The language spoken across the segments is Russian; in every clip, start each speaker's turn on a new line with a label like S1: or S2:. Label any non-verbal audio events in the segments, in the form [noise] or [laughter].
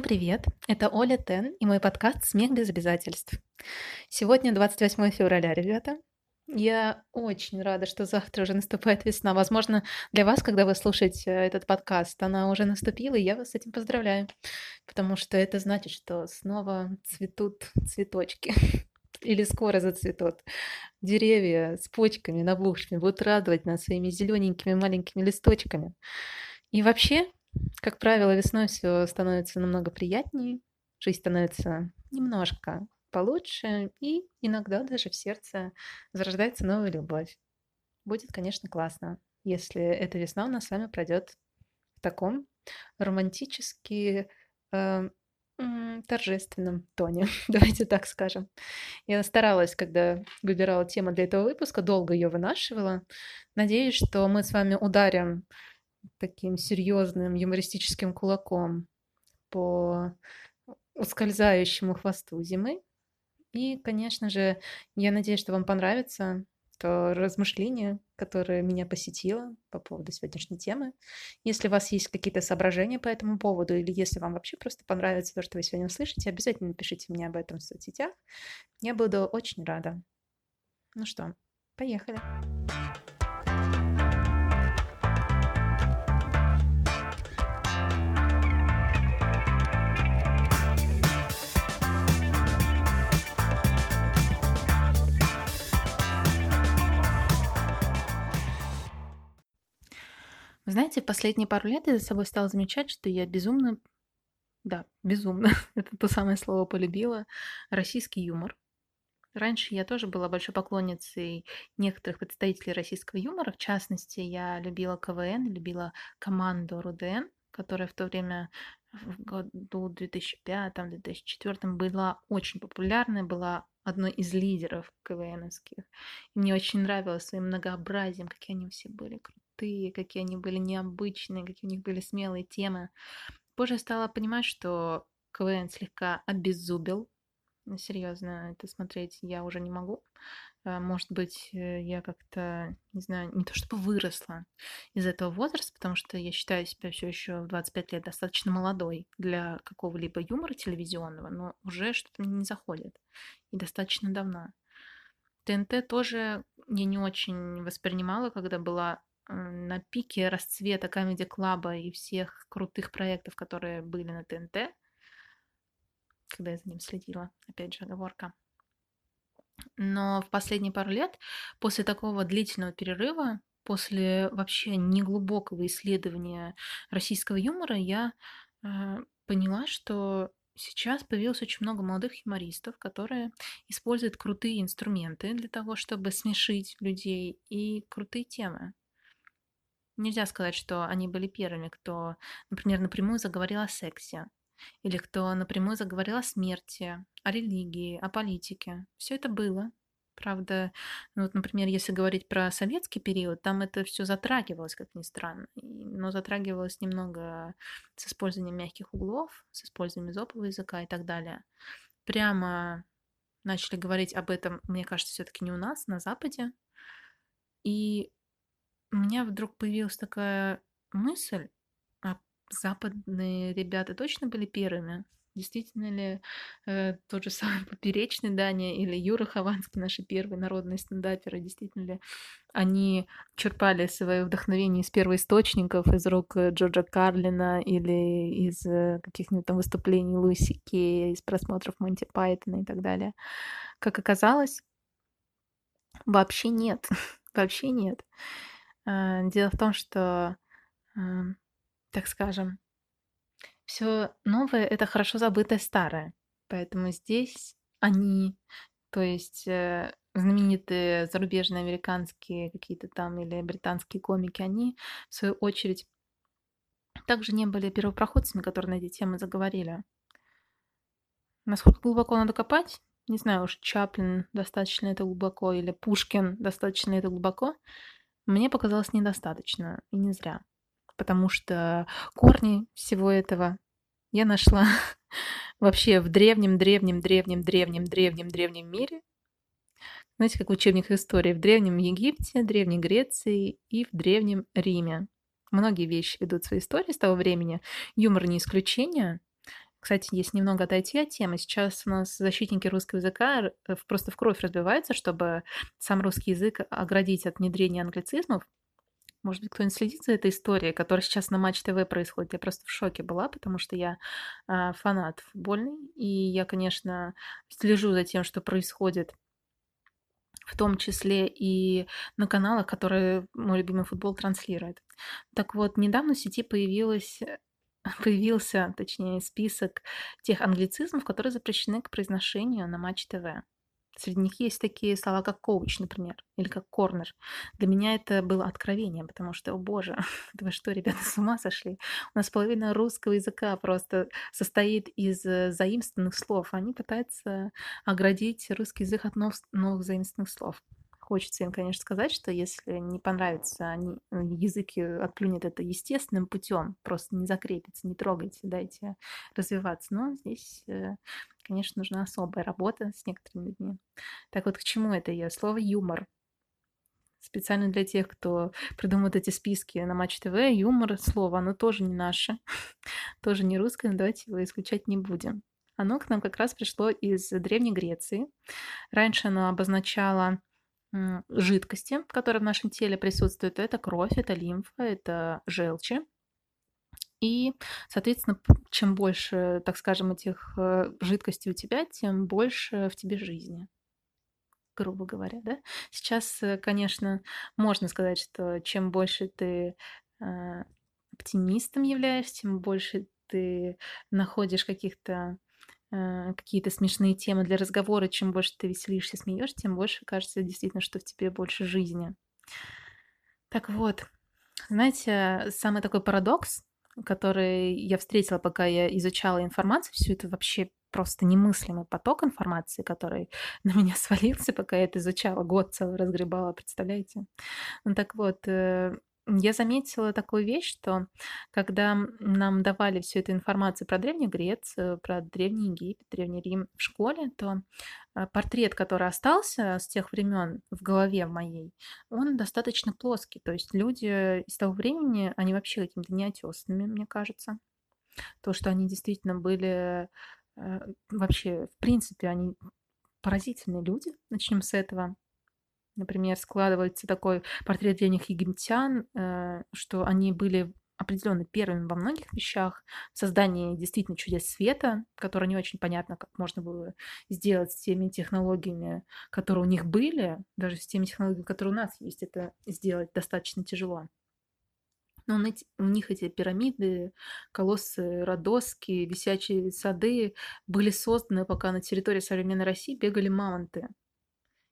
S1: Всем привет! Это Оля Тен и мой подкаст «Смех без обязательств». Сегодня 28 февраля, ребята. Я очень рада, что завтра уже наступает весна. Возможно, для вас, когда вы слушаете этот подкаст, она уже наступила, и я вас с этим поздравляю, потому что это значит, что снова цветут цветочки [laughs] или скоро зацветут. Деревья с почками, набухшими будут радовать нас своими зелененькими маленькими листочками. И вообще, как правило, весной все становится намного приятнее, жизнь становится немножко получше, и иногда даже в сердце зарождается новая любовь. Будет, конечно, классно, если эта весна у нас с вами пройдет в таком романтически э, торжественном тоне, [laughs] давайте так скажем. Я старалась, когда выбирала тему для этого выпуска, долго ее вынашивала. Надеюсь, что мы с вами ударим таким серьезным юмористическим кулаком по ускользающему хвосту зимы. И, конечно же, я надеюсь, что вам понравится то размышление, которое меня посетило по поводу сегодняшней темы. Если у вас есть какие-то соображения по этому поводу, или если вам вообще просто понравится то, что вы сегодня услышите, обязательно напишите мне об этом в соцсетях. Я буду очень рада. Ну что, поехали. Знаете, последние пару лет я за собой стала замечать, что я безумно, да, безумно, [laughs] это то самое слово полюбила, российский юмор. Раньше я тоже была большой поклонницей некоторых представителей российского юмора. В частности, я любила КВН, любила команду РУДН, которая в то время в году 2005-2004 была очень популярной, была одной из лидеров КВНовских. Мне очень нравилось своим многообразием, какие они все были крутые, какие они были необычные, какие у них были смелые темы. Позже я стала понимать, что КВН слегка обеззубил. Ну, серьезно, это смотреть я уже не могу. А, может быть, э, я как-то, не знаю, не то чтобы выросла из этого возраста, потому что я считаю себя все еще в 25 лет достаточно молодой для какого-либо юмора телевизионного, но уже что-то не заходит. И достаточно давно. ТНТ тоже я не очень воспринимала, когда была на пике расцвета Comedy Club и всех крутых проектов, которые были на ТНТ, когда я за ним следила, опять же, оговорка. Но в последние пару лет, после такого длительного перерыва, после вообще неглубокого исследования российского юмора, я э, поняла, что сейчас появилось очень много молодых юмористов, которые используют крутые инструменты для того, чтобы смешить людей и крутые темы. Нельзя сказать, что они были первыми, кто, например, напрямую заговорил о сексе, или кто напрямую заговорил о смерти, о религии, о политике. Все это было. Правда, ну вот, например, если говорить про советский период, там это все затрагивалось, как ни странно, но затрагивалось немного с использованием мягких углов, с использованием изопового языка и так далее. Прямо начали говорить об этом, мне кажется, все-таки не у нас, на Западе. И у меня вдруг появилась такая мысль, а западные ребята точно были первыми? Действительно ли э, тот же самый [laughs] Поперечный Даня или Юра Хованский, наши первые народные стендаперы, действительно ли они черпали свое вдохновение из первоисточников, из рук э, Джорджа Карлина или из э, каких-нибудь там выступлений Луиси Кея, из просмотров Монти Пайтона и так далее? Как оказалось, вообще нет. [laughs] вообще нет. Э, дело в том, что, эм, так скажем, все новое это хорошо забытое старое. Поэтому здесь они, то есть э, знаменитые зарубежные американские какие-то там или британские комики, они, в свою очередь, также не были первопроходцами, которые на эти темы заговорили. Насколько глубоко надо копать? Не знаю уж, Чаплин достаточно это глубоко или Пушкин достаточно это глубоко. Мне показалось недостаточно, и не зря. Потому что корни всего этого я нашла [laughs] вообще в древнем, древнем, древнем, древнем, древнем, древнем мире. Знаете, как в учебниках истории, в Древнем Египте, Древней Греции и в Древнем Риме. Многие вещи ведут свои истории с того времени. Юмор не исключение. Кстати, если немного отойти от темы, сейчас у нас защитники русского языка э, просто в кровь разбиваются, чтобы сам русский язык оградить от внедрения англицизмов. Может быть, кто-нибудь следит за этой историей, которая сейчас на Матч ТВ происходит? Я просто в шоке была, потому что я э, фанат футбольный, и я, конечно, слежу за тем, что происходит в том числе и на каналах, которые мой любимый футбол транслирует. Так вот, недавно в сети появилась [laughs] появился, точнее, список тех англицизмов, которые запрещены к произношению на Матч ТВ. Среди них есть такие слова, как коуч, например, или как корнер. Для меня это было откровением, потому что, о боже, [laughs] вы что, ребята, с ума сошли? У нас половина русского языка просто состоит из э, заимствованных слов. Они пытаются оградить русский язык от новых заимствованных слов хочется им, конечно, сказать, что если не понравится, они, э, язык отклюнет это естественным путем, просто не закрепится, не трогайте, дайте развиваться. Но здесь, э, конечно, нужна особая работа с некоторыми людьми. Так вот, к чему это я? Слово «юмор». Специально для тех, кто придумывает эти списки на Матч ТВ, юмор слово, оно тоже не наше, [laughs] тоже не русское, но давайте его исключать не будем. Оно к нам как раз пришло из Древней Греции. Раньше оно обозначало жидкости, которые в нашем теле присутствуют. Это кровь, это лимфа, это желчи. И, соответственно, чем больше, так скажем, этих э, жидкостей у тебя, тем больше в тебе жизни грубо говоря, да. Сейчас, э, конечно, можно сказать, что чем больше ты э, оптимистом являешься, тем больше ты находишь каких-то какие-то смешные темы для разговора, чем больше ты веселишься, смеешь, тем больше кажется действительно, что в тебе больше жизни. Так вот, знаете, самый такой парадокс, который я встретила, пока я изучала информацию, все это вообще просто немыслимый поток информации, который [laughs] на меня свалился, пока я это изучала, год целый разгребала, представляете? Ну так вот, э, я заметила такую вещь, что когда нам давали всю эту информацию про Древнюю Грецию, про Древний Египет, Древний Рим в школе, то а, портрет, который остался с тех времен в голове моей, он достаточно плоский. То есть люди из того времени, они вообще какими-то неотесанными, мне кажется. То, что они действительно были э, вообще, в принципе, они поразительные люди, начнем с этого например, складывается такой портрет древних египтян, э, что они были определенно первыми во многих вещах, в создании действительно чудес света, которые не очень понятно, как можно было сделать с теми технологиями, которые у них были, даже с теми технологиями, которые у нас есть, это сделать достаточно тяжело. Но у них эти пирамиды, колоссы, родоски, висячие сады были созданы, пока на территории современной России бегали мамонты.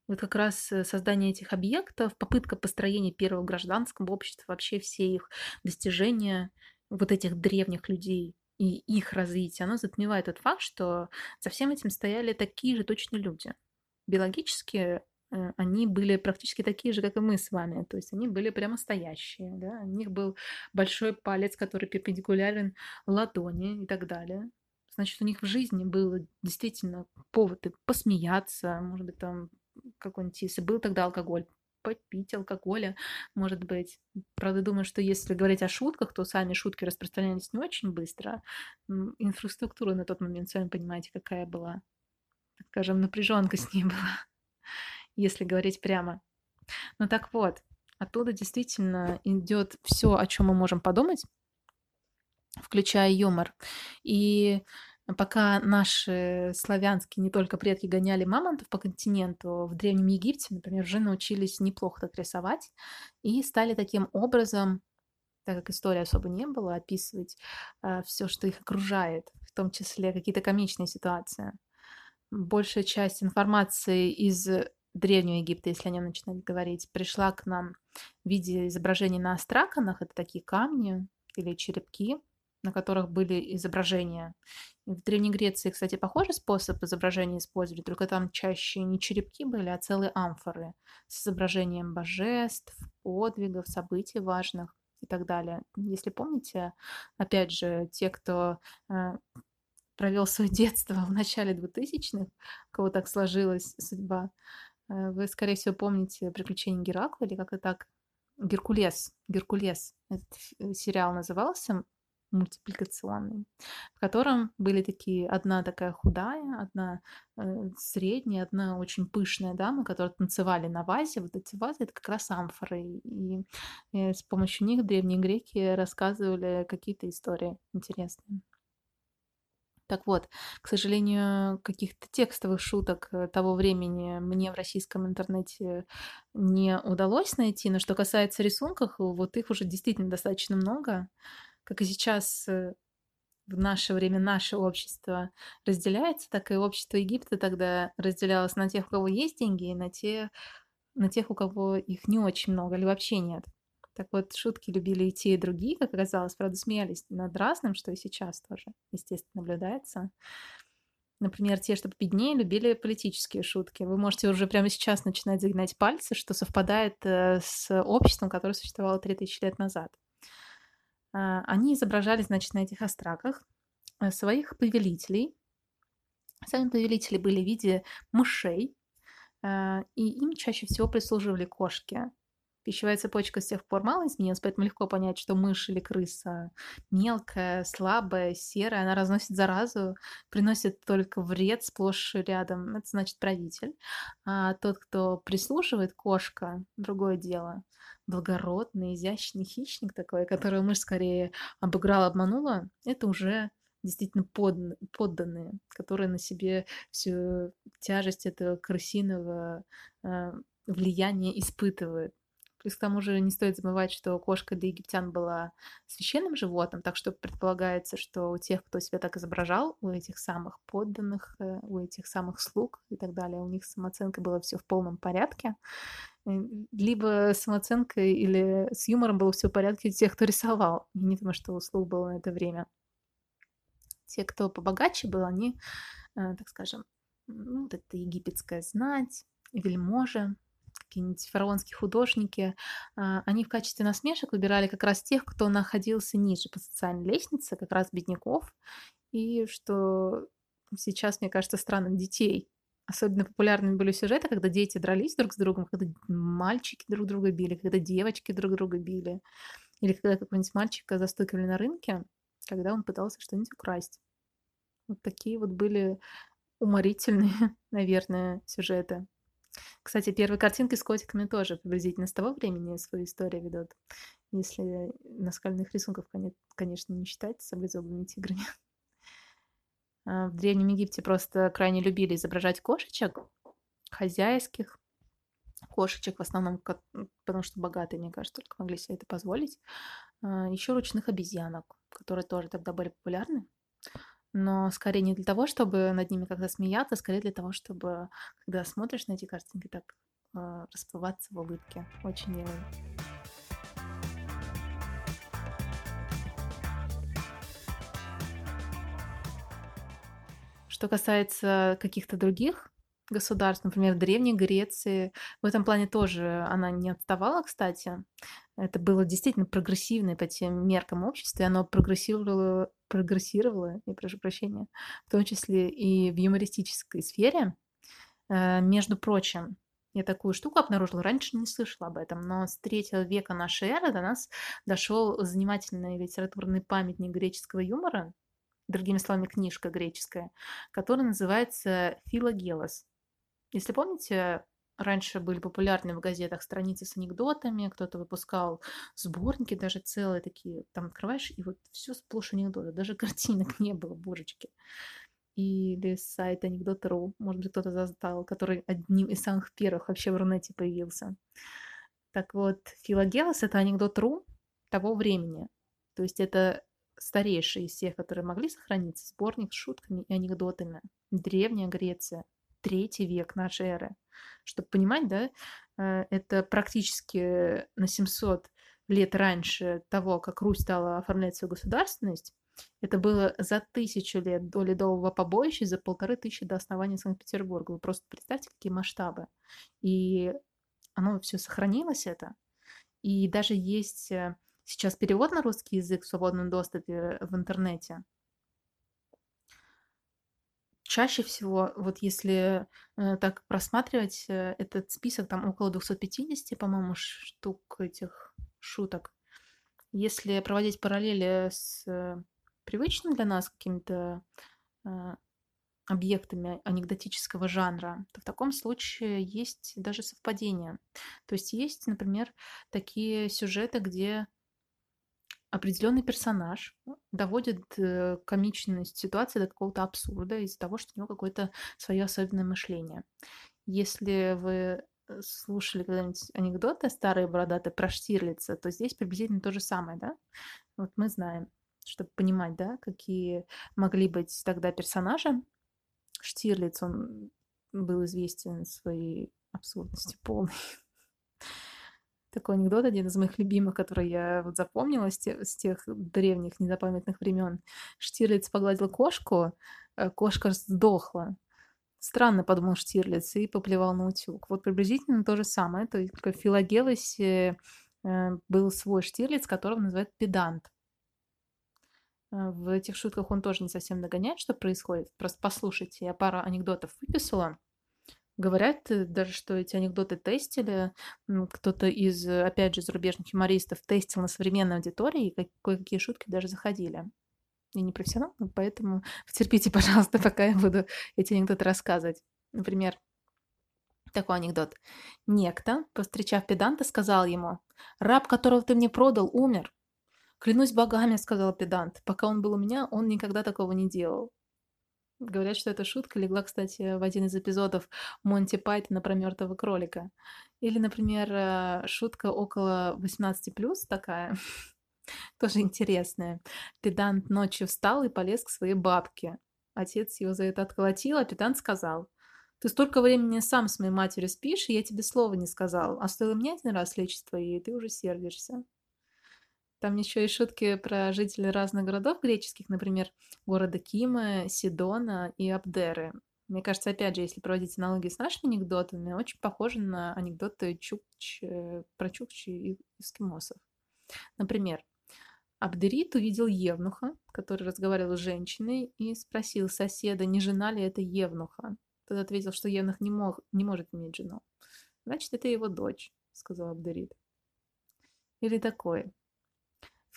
S1: Вот как раз э, создание этих объектов, попытка построения первого гражданского общества, вообще все их достижения вот этих древних людей и их развитие, оно затмевает тот факт, что за всем этим стояли такие же точно люди. Биологически э, они были практически такие же, как и мы с вами. То есть они были прямо стоящие. Да? У них был большой палец, который перпендикулярен ладони и так далее. Значит, у них в жизни был действительно повод посмеяться, может быть, там какой-нибудь, если был тогда алкоголь, попить алкоголя, может быть. Правда, думаю, что если говорить о шутках, то сами шутки распространялись не очень быстро. Инфраструктура на тот момент, сами понимаете, какая была. Скажем, напряженка с ней [laughs] была, если говорить прямо. Ну так вот, оттуда действительно идет все, о чем мы можем подумать, включая юмор. И Пока наши славянские не только предки гоняли мамонтов по континенту, в Древнем Египте, например, уже научились неплохо так рисовать и стали таким образом, так как истории особо не было, описывать э, все, что их окружает, в том числе какие-то комичные ситуации. Большая часть информации из Древнего Египта, если о нем начинать говорить, пришла к нам в виде изображений на астраканах, это такие камни или черепки, на которых были изображения. В Древней Греции, кстати, похожий способ изображения использовали, только там чаще не черепки были, а целые амфоры с изображением божеств, подвигов, событий важных и так далее. Если помните, опять же, те, кто э, провел свое [laughs] детство в начале 2000-х, у кого так сложилась судьба, э, вы, скорее всего, помните «Приключения Геракла» или как-то так, Геркулес, Геркулес, этот сериал назывался, мультипликационный, в котором были такие одна такая худая, одна э, средняя, одна очень пышная дама, которые танцевали на вазе. Вот эти вазы это как раз амфоры, и э, с помощью них древние греки рассказывали какие-то истории интересные. Так вот, к сожалению, каких-то текстовых шуток э, того времени мне в российском интернете не удалось найти. Но что касается рисунков, вот их уже действительно достаточно много. Как и сейчас э, в наше время наше общество разделяется, так и общество Египта тогда разделялось на тех, у кого есть деньги, и на, те, на тех, у кого их не очень много или вообще нет. Так вот, шутки любили и те, и другие, как оказалось. Правда, смеялись над разным, что и сейчас тоже, естественно, наблюдается. Например, те, что победнее, любили политические шутки. Вы можете уже прямо сейчас начинать загинать пальцы, что совпадает э, с обществом, которое существовало 3000 лет назад. А, они изображали, значит, на этих остраках э, своих повелителей. Сами повелители были в виде мышей, э, и им чаще всего прислуживали кошки. Пищевая цепочка с тех пор мало изменилась, поэтому легко понять, что мышь или крыса мелкая, слабая, серая, она разносит заразу, приносит только вред сплошь и рядом. Это значит правитель. А тот, кто прислушивает, кошка, другое дело. Благородный, изящный хищник такой, которого мышь скорее обыграла, обманула, это уже действительно под, подданные, которые на себе всю тяжесть этого крысиного э, влияния испытывают. Плюс к тому же не стоит забывать, что кошка для египтян была священным животным, так что предполагается, что у тех, кто себя так изображал, у этих самых подданных, э, у этих самых слуг и так далее, у них самооценка была все в полном порядке. Либо с самооценкой или с юмором было все в порядке у тех, кто рисовал, не потому что у слуг было на это время. Те, кто побогаче был, они, э, так скажем, ну, вот это египетская знать, вельможи, какие-нибудь фараонские художники, а, они в качестве насмешек выбирали как раз тех, кто находился ниже по социальной лестнице, как раз бедняков, и что сейчас, мне кажется, странным детей. Особенно популярными были сюжеты, когда дети дрались друг с другом, когда мальчики друг друга били, когда девочки друг друга били, или когда какого-нибудь мальчика застукивали на рынке, когда он пытался что-нибудь украсть. Вот такие вот были уморительные, [laughs] наверное, сюжеты. Кстати, первые картинки с котиками тоже приблизительно с того времени свою историю ведут. Если наскальных рисунков, конечно, не считать с саблезубыми тиграми. А в Древнем Египте просто крайне любили изображать кошечек, хозяйских кошечек, в основном, потому что богатые, мне кажется, только могли себе это позволить. А, Еще ручных обезьянок, которые тоже тогда были популярны но скорее не для того, чтобы над ними как-то смеяться, скорее для того, чтобы, когда смотришь на эти картинки, так э, расплываться в улыбке. Очень милые. Что касается каких-то других государств, например, Древней Греции. В этом плане тоже она не отставала, кстати. Это было действительно прогрессивное по тем меркам общества, и оно прогрессировало, прогрессировало, я прошу прощения, в том числе и в юмористической сфере. Э, между прочим, я такую штуку обнаружила, раньше не слышала об этом, но с третьего века нашей эры до нас дошел занимательный литературный памятник греческого юмора, другими словами, книжка греческая, которая называется «Филогелос». Если помните, раньше были популярны в газетах страницы с анекдотами, кто-то выпускал сборники даже целые такие, там открываешь, и вот все сплошь анекдоты, даже [laughs] картинок не было, божечки. Или сайт анекдот.ру, может быть, кто-то застал, который одним из самых первых вообще в Рунете появился. Так вот, Филогелос — это анекдот.ру того времени. То есть это старейший из всех, которые могли сохраниться, сборник с шутками и анекдотами. Древняя Греция, третий век нашей эры. Чтобы понимать, да, э, это практически на 700 лет раньше того, как Русь стала оформлять свою государственность, это было за тысячу лет до ледового побоища, за полторы тысячи до основания Санкт-Петербурга. Вы просто представьте, какие масштабы. И оно все сохранилось, это. И даже есть э, сейчас перевод на русский язык в свободном доступе в интернете чаще всего, вот если э, так просматривать э, этот список, там около 250, по-моему, штук этих шуток. Если проводить параллели с э, привычным для нас какими-то э, объектами анекдотического жанра, то в таком случае есть даже совпадение. То есть есть, например, такие сюжеты, где определенный персонаж доводит э, комичность ситуации до какого-то абсурда из-за того, что у него какое-то свое особенное мышление. Если вы э, слушали когда-нибудь анекдоты старые бородатые про Штирлица, то здесь приблизительно то же самое, да? Вот мы знаем, чтобы понимать, да, какие могли быть тогда персонажи. Штирлиц, он был известен своей абсурдностью полной. [laughs] Такой анекдот, один из моих любимых, который я вот запомнила с тех, с тех древних незапамятных времен. Штирлиц погладил кошку, э, кошка сдохла. Странно, подумал Штирлиц, и поплевал на утюг. Вот приблизительно то же самое, только в Филагелосе э, был свой Штирлиц, которого называют педант. Э, в этих шутках он тоже не совсем догоняет, что происходит. Просто послушайте, я пару анекдотов выписала. Говорят э, даже, что эти анекдоты тестили. Кто-то из, опять же, зарубежных юмористов тестил на современной аудитории, и кое-какие шутки даже заходили. Я не профессионал, поэтому [laughs] терпите, пожалуйста, пока я буду эти анекдоты рассказывать. Например, такой анекдот. Некто, повстречав педанта, сказал ему, «Раб, которого ты мне продал, умер». «Клянусь богами», — сказал педант, «пока он был у меня, он никогда такого не делал». Говорят, что эта шутка легла, кстати, в один из эпизодов Монти Пайтона про мертвого кролика. Или, например, э, шутка около 18+, такая, [laughs] тоже интересная. Педант ночью встал и полез к своей бабке. Отец его за это отколотил, а педант сказал, «Ты столько времени сам с моей матерью спишь, и я тебе слова не сказал, а стоило мне один раз лечь с твоей, ты уже сердишься». Там еще и шутки про жителей разных городов греческих, например, города Кима, Сидона и Абдеры. Мне кажется, опять же, если проводить аналогии с нашими анекдотами, очень похожи на анекдоты чукч, э, про чукчи и эскимосов. Например, Абдерит увидел Евнуха, который разговаривал с женщиной, и спросил соседа, не жена ли это Евнуха. Тот ответил, что Евнух не, мог, не может иметь жену. «Значит, это его дочь», — сказал Абдерит. Или такое.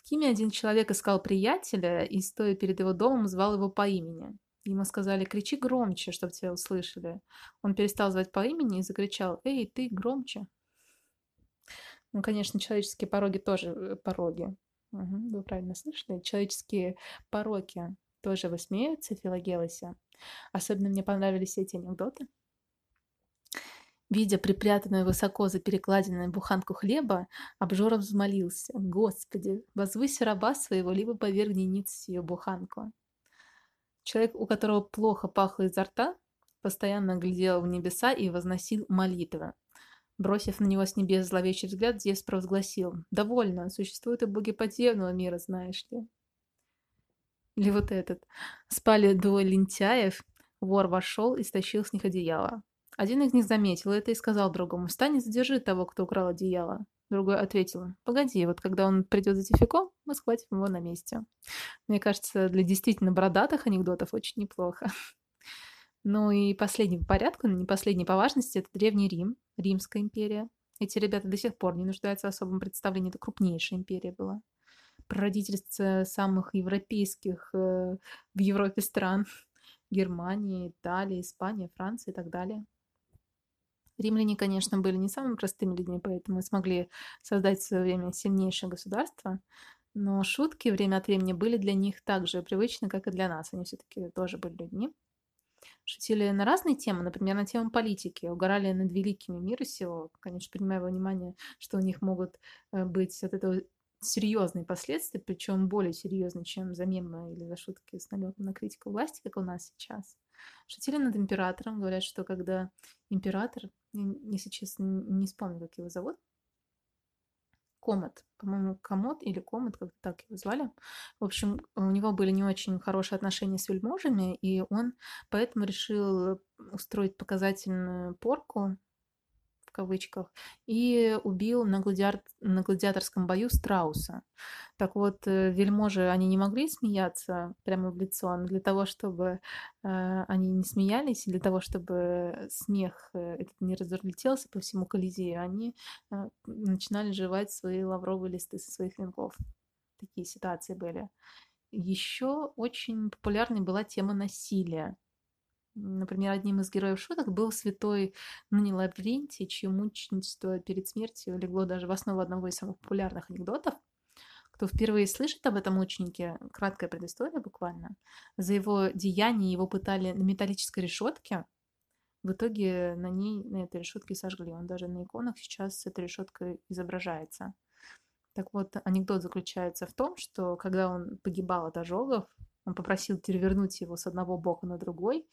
S1: В Киме один человек искал приятеля и, стоя перед его домом, звал его по имени. Ему сказали «кричи громче, чтобы тебя услышали». Он перестал звать по имени и закричал «Эй, ты громче!». Ну, конечно, человеческие пороги тоже э, пороги. Угу, вы правильно слышали. Человеческие пороки тоже высмеиваются в Филагелосе. Особенно мне понравились эти анекдоты. Видя припрятанную высоко за перекладиной буханку хлеба, Обжоров взмолился. «Господи, возвысь раба своего, либо повергни ниц сию буханку». Человек, у которого плохо пахло изо рта, постоянно глядел в небеса и возносил молитвы. Бросив на него с небес зловещий взгляд, Зевс провозгласил. «Довольно, существуют и боги подземного мира, знаешь ли». Или вот этот. Спали двое лентяев, вор вошел и стащил с них одеяло. Один из них заметил это и сказал другому, «Встань и задержи того, кто украл одеяло». Другой ответил, «Погоди, вот когда он придет за тификом, мы схватим его на месте». Мне кажется, для действительно бородатых анекдотов очень неплохо. Ну и последний по порядку, но не последний по важности, это Древний Рим, Римская империя. Эти ребята до сих пор не нуждаются в особом представлении, это крупнейшая империя была. Прародительство самых европейских э, в Европе стран. Германии, Италии, Испания, Франция и так далее. Римляне, конечно, были не самыми простыми людьми, поэтому смогли создать в свое время сильнейшее государство. Но шутки время от времени были для них так же привычны, как и для нас. Они все-таки тоже были людьми. Шутили на разные темы, например, на тему политики, угорали над великими мира сего, конечно, принимая во внимание, что у них могут э, быть от этого серьезные последствия, причем более серьезные, чем за мемы или за шутки с намеком на критику власти, как у нас сейчас. Шутили над императором, говорят, что когда император, если честно, не вспомню, как его зовут, Комод, по-моему, Комод или Комод, как-то так его звали. В общем, у него были не очень хорошие отношения с вельможами, и он поэтому решил устроить показательную порку кавычках, и убил на, гладиар... на гладиаторском бою страуса. Так вот, э, вельможи, они не могли смеяться прямо в лицо, но для того, чтобы э, они не смеялись, для того, чтобы смех э, этот не разлетелся по всему Колизею, они э, начинали жевать свои лавровые листы со своих венков. такие ситуации были. Еще очень популярной была тема насилия. Например, одним из героев шуток был святой ныне Лаврентий, чье мученичество перед смертью легло даже в основу одного из самых популярных анекдотов. Кто впервые слышит об этом мученике, краткая предыстория буквально, за его деяние его пытали на металлической решетке, в итоге на ней, на этой решетке сожгли. Он даже на иконах сейчас эта решетка изображается. Так вот, анекдот заключается в том, что когда он погибал от ожогов, он попросил перевернуть его с одного бока на другой,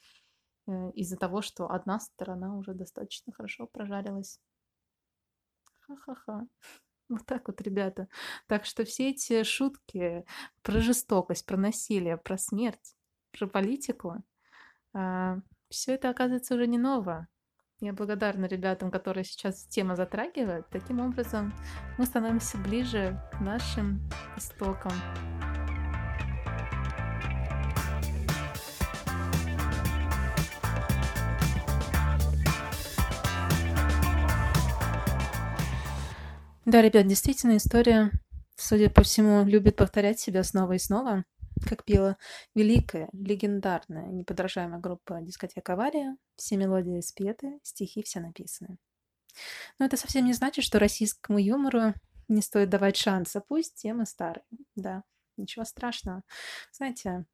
S1: из-за того, что одна сторона уже достаточно хорошо прожарилась. Ха-ха-ха. [laughs] Вот так вот, ребята. Так что все эти шутки про жестокость, про насилие, про смерть, про политику, а, все это, оказывается, уже не ново. Я благодарна ребятам, которые сейчас тема затрагивают. Таким образом, мы становимся ближе к нашим истокам. Да, ребят, действительно, история, судя по всему, любит повторять себя снова и снова, как пела великая, легендарная, неподражаемая группа «Дискотека Авария». Все мелодии спеты, стихи все написаны. Но это совсем не значит, что российскому юмору не стоит давать шанса, пусть темы старые. Да, ничего страшного. Знаете,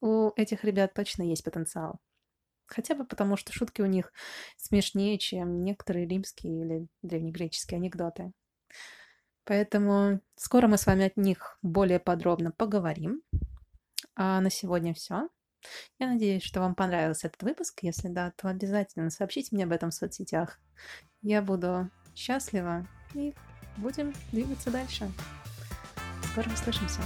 S1: у этих ребят точно есть потенциал. Хотя бы потому, что шутки у них смешнее, чем некоторые римские или древнегреческие анекдоты. Поэтому скоро мы с вами от них более подробно поговорим. А на сегодня все. Я надеюсь, что вам понравился этот выпуск. Если да, то обязательно сообщите мне об этом в соцсетях. Я буду счастлива и будем двигаться дальше. Скоро услышимся.